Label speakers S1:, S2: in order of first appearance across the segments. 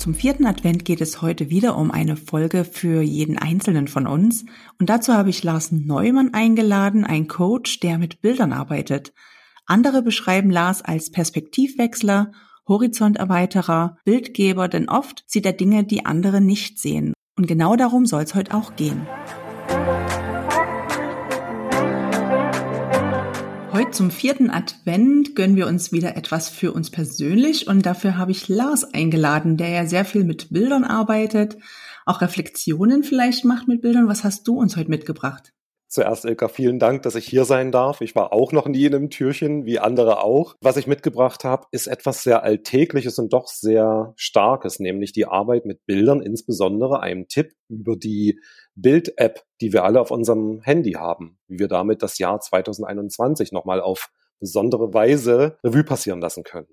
S1: Zum vierten Advent geht es heute wieder um eine Folge für jeden Einzelnen von uns. Und dazu habe ich Lars Neumann eingeladen, ein Coach, der mit Bildern arbeitet. Andere beschreiben Lars als Perspektivwechsler, Horizonterweiterer, Bildgeber, denn oft sieht er Dinge, die andere nicht sehen. Und genau darum soll es heute auch gehen. Heute zum vierten Advent gönnen wir uns wieder etwas für uns persönlich und dafür habe ich Lars eingeladen, der ja sehr viel mit Bildern arbeitet, auch Reflexionen vielleicht macht mit Bildern. Was hast du uns heute mitgebracht?
S2: Zuerst, Ilka, vielen Dank, dass ich hier sein darf. Ich war auch noch nie in einem Türchen, wie andere auch. Was ich mitgebracht habe, ist etwas sehr Alltägliches und doch sehr Starkes, nämlich die Arbeit mit Bildern, insbesondere einem Tipp über die Bild-App, die wir alle auf unserem Handy haben, wie wir damit das Jahr 2021 nochmal auf besondere Weise Revue passieren lassen können.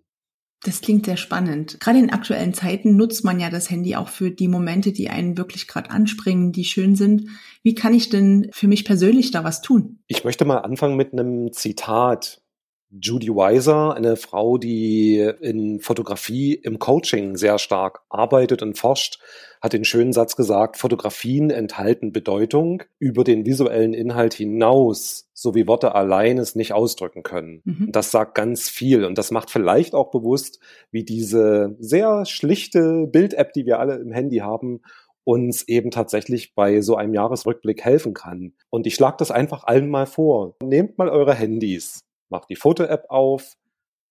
S1: Das klingt sehr spannend. Gerade in aktuellen Zeiten nutzt man ja das Handy auch für die Momente, die einen wirklich gerade anspringen, die schön sind. Wie kann ich denn für mich persönlich da was tun?
S2: Ich möchte mal anfangen mit einem Zitat. Judy Weiser, eine Frau, die in Fotografie im Coaching sehr stark arbeitet und forscht, hat den schönen Satz gesagt, Fotografien enthalten Bedeutung über den visuellen Inhalt hinaus, so wie Worte allein es nicht ausdrücken können. Mhm. Das sagt ganz viel und das macht vielleicht auch bewusst, wie diese sehr schlichte Bild-App, die wir alle im Handy haben, uns eben tatsächlich bei so einem Jahresrückblick helfen kann. Und ich schlage das einfach allen mal vor. Nehmt mal eure Handys, macht die Foto-App auf,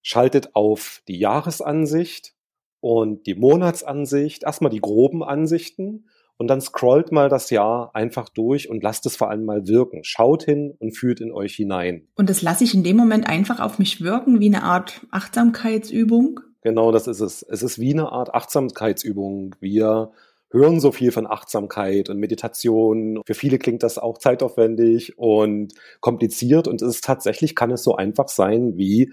S2: schaltet auf die Jahresansicht und die Monatsansicht, erstmal die groben Ansichten und dann scrollt mal das Jahr einfach durch und lasst es vor allem mal wirken. Schaut hin und fühlt in euch hinein.
S1: Und das lasse ich in dem Moment einfach auf mich wirken, wie eine Art Achtsamkeitsübung?
S2: Genau, das ist es. Es ist wie eine Art Achtsamkeitsübung. Wir hören so viel von Achtsamkeit und Meditation. Für viele klingt das auch zeitaufwendig und kompliziert. Und es ist tatsächlich kann es so einfach sein wie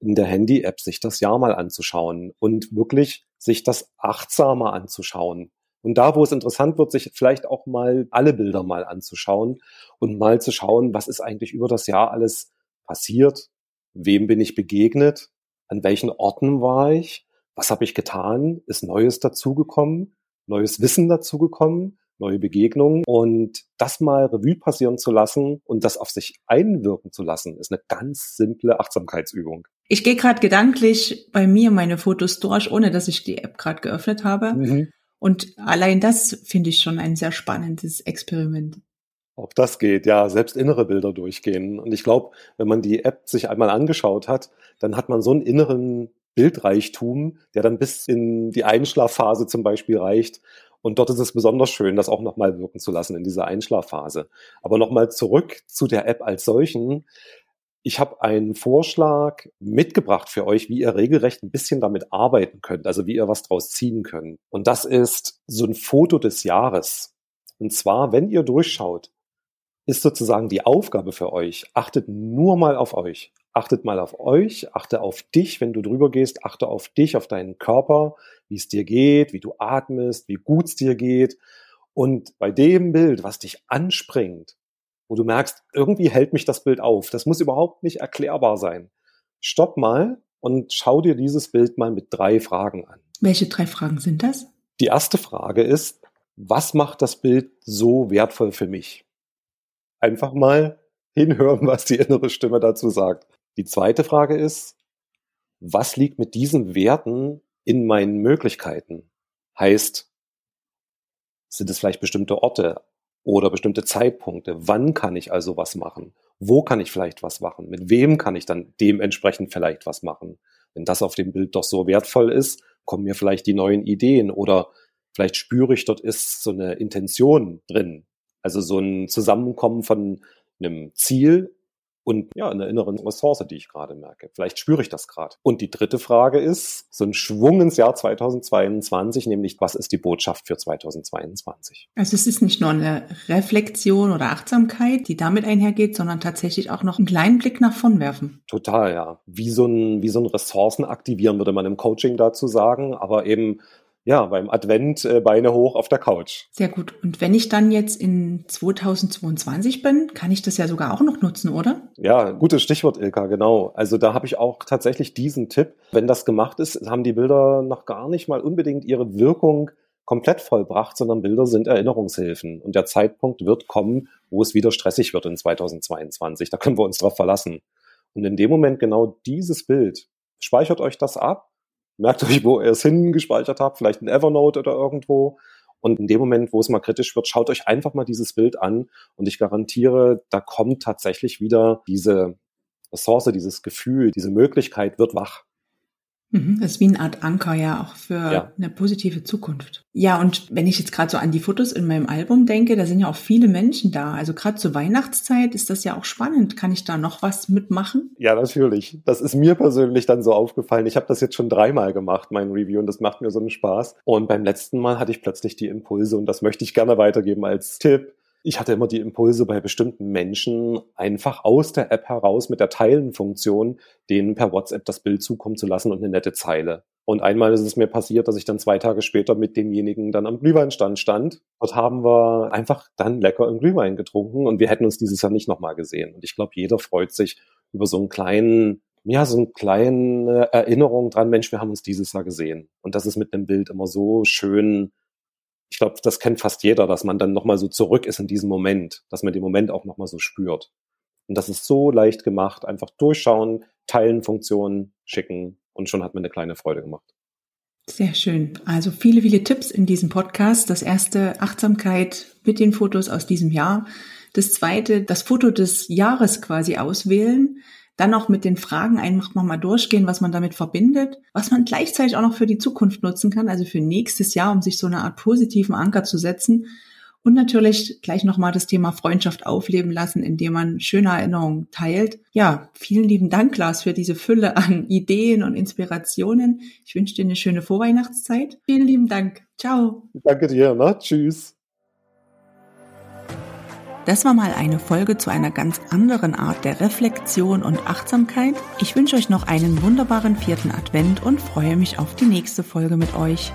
S2: in der Handy-App sich das Jahr mal anzuschauen und wirklich sich das achtsamer anzuschauen. Und da, wo es interessant wird, sich vielleicht auch mal alle Bilder mal anzuschauen und mal zu schauen, was ist eigentlich über das Jahr alles passiert, wem bin ich begegnet, an welchen Orten war ich, was habe ich getan, ist Neues dazugekommen, neues Wissen dazugekommen, neue Begegnungen und das mal Revue passieren zu lassen und das auf sich einwirken zu lassen, ist eine ganz simple Achtsamkeitsübung.
S1: Ich gehe gerade gedanklich bei mir meine Fotos durch, ohne dass ich die App gerade geöffnet habe. Mhm. Und allein das finde ich schon ein sehr spannendes Experiment.
S2: Auch das geht, ja, selbst innere Bilder durchgehen. Und ich glaube, wenn man die App sich einmal angeschaut hat, dann hat man so einen inneren Bildreichtum, der dann bis in die Einschlafphase zum Beispiel reicht. Und dort ist es besonders schön, das auch nochmal wirken zu lassen in dieser Einschlafphase. Aber nochmal zurück zu der App als solchen. Ich habe einen Vorschlag mitgebracht für euch, wie ihr regelrecht ein bisschen damit arbeiten könnt, also wie ihr was draus ziehen könnt. Und das ist so ein Foto des Jahres. Und zwar, wenn ihr durchschaut, ist sozusagen die Aufgabe für euch, achtet nur mal auf euch. Achtet mal auf euch, achte auf dich, wenn du drüber gehst, achte auf dich, auf deinen Körper, wie es dir geht, wie du atmest, wie gut es dir geht. Und bei dem Bild, was dich anspringt, wo du merkst, irgendwie hält mich das Bild auf, das muss überhaupt nicht erklärbar sein. Stopp mal und schau dir dieses Bild mal mit drei Fragen an.
S1: Welche drei Fragen sind das?
S2: Die erste Frage ist, was macht das Bild so wertvoll für mich? Einfach mal hinhören, was die innere Stimme dazu sagt. Die zweite Frage ist, was liegt mit diesen Werten in meinen Möglichkeiten? Heißt, sind es vielleicht bestimmte Orte oder bestimmte Zeitpunkte? Wann kann ich also was machen? Wo kann ich vielleicht was machen? Mit wem kann ich dann dementsprechend vielleicht was machen? Wenn das auf dem Bild doch so wertvoll ist, kommen mir vielleicht die neuen Ideen oder vielleicht spüre ich, dort ist so eine Intention drin. Also so ein Zusammenkommen von einem Ziel und ja, einer inneren Ressource, die ich gerade merke. Vielleicht spüre ich das gerade. Und die dritte Frage ist, so ein Schwung ins Jahr 2022, nämlich was ist die Botschaft für 2022?
S1: Also es ist nicht nur eine Reflexion oder Achtsamkeit, die damit einhergeht, sondern tatsächlich auch noch einen kleinen Blick nach vorn werfen.
S2: Total, ja. Wie so ein, wie so ein Ressourcen aktivieren, würde man im Coaching dazu sagen, aber eben ja, beim Advent äh, Beine hoch auf der Couch.
S1: Sehr gut. Und wenn ich dann jetzt in 2022 bin, kann ich das ja sogar auch noch nutzen, oder?
S2: Ja, gutes Stichwort, Ilka, genau. Also da habe ich auch tatsächlich diesen Tipp. Wenn das gemacht ist, haben die Bilder noch gar nicht mal unbedingt ihre Wirkung komplett vollbracht, sondern Bilder sind Erinnerungshilfen. Und der Zeitpunkt wird kommen, wo es wieder stressig wird in 2022. Da können wir uns drauf verlassen. Und in dem Moment genau dieses Bild, speichert euch das ab Merkt euch, wo ihr es hingespeichert habt, vielleicht in Evernote oder irgendwo. Und in dem Moment, wo es mal kritisch wird, schaut euch einfach mal dieses Bild an und ich garantiere, da kommt tatsächlich wieder diese Ressource, dieses Gefühl, diese Möglichkeit wird wach.
S1: Mhm, das ist wie eine Art Anker ja auch für ja. eine positive Zukunft. Ja, und wenn ich jetzt gerade so an die Fotos in meinem Album denke, da sind ja auch viele Menschen da. Also gerade zur Weihnachtszeit ist das ja auch spannend. Kann ich da noch was mitmachen?
S2: Ja, natürlich. Das ist mir persönlich dann so aufgefallen. Ich habe das jetzt schon dreimal gemacht, mein Review, und das macht mir so einen Spaß. Und beim letzten Mal hatte ich plötzlich die Impulse und das möchte ich gerne weitergeben als Tipp ich hatte immer die Impulse bei bestimmten Menschen, einfach aus der App heraus mit der Teilen-Funktion, denen per WhatsApp das Bild zukommen zu lassen und eine nette Zeile. Und einmal ist es mir passiert, dass ich dann zwei Tage später mit demjenigen dann am Glühweinstand stand. Dort haben wir einfach dann lecker einen Glühwein getrunken und wir hätten uns dieses Jahr nicht nochmal gesehen. Und ich glaube, jeder freut sich über so einen kleinen, ja, so eine kleine Erinnerung dran, Mensch, wir haben uns dieses Jahr gesehen. Und das ist mit einem Bild immer so schön ich glaube, das kennt fast jeder, dass man dann nochmal so zurück ist in diesem Moment, dass man den Moment auch nochmal so spürt. Und das ist so leicht gemacht, einfach durchschauen, teilen Funktionen, schicken und schon hat man eine kleine Freude gemacht.
S1: Sehr schön. Also viele, viele Tipps in diesem Podcast. Das erste, Achtsamkeit mit den Fotos aus diesem Jahr. Das zweite, das Foto des Jahres quasi auswählen. Dann auch mit den Fragen einfach nochmal durchgehen, was man damit verbindet, was man gleichzeitig auch noch für die Zukunft nutzen kann, also für nächstes Jahr, um sich so eine Art positiven Anker zu setzen. Und natürlich gleich nochmal das Thema Freundschaft aufleben lassen, indem man schöne Erinnerungen teilt. Ja, vielen lieben Dank, Lars, für diese Fülle an Ideen und Inspirationen. Ich wünsche dir eine schöne Vorweihnachtszeit. Vielen lieben Dank. Ciao.
S2: Danke dir. Ne? Tschüss.
S1: Das war mal eine Folge zu einer ganz anderen Art der Reflexion und Achtsamkeit. Ich wünsche euch noch einen wunderbaren vierten Advent und freue mich auf die nächste Folge mit euch.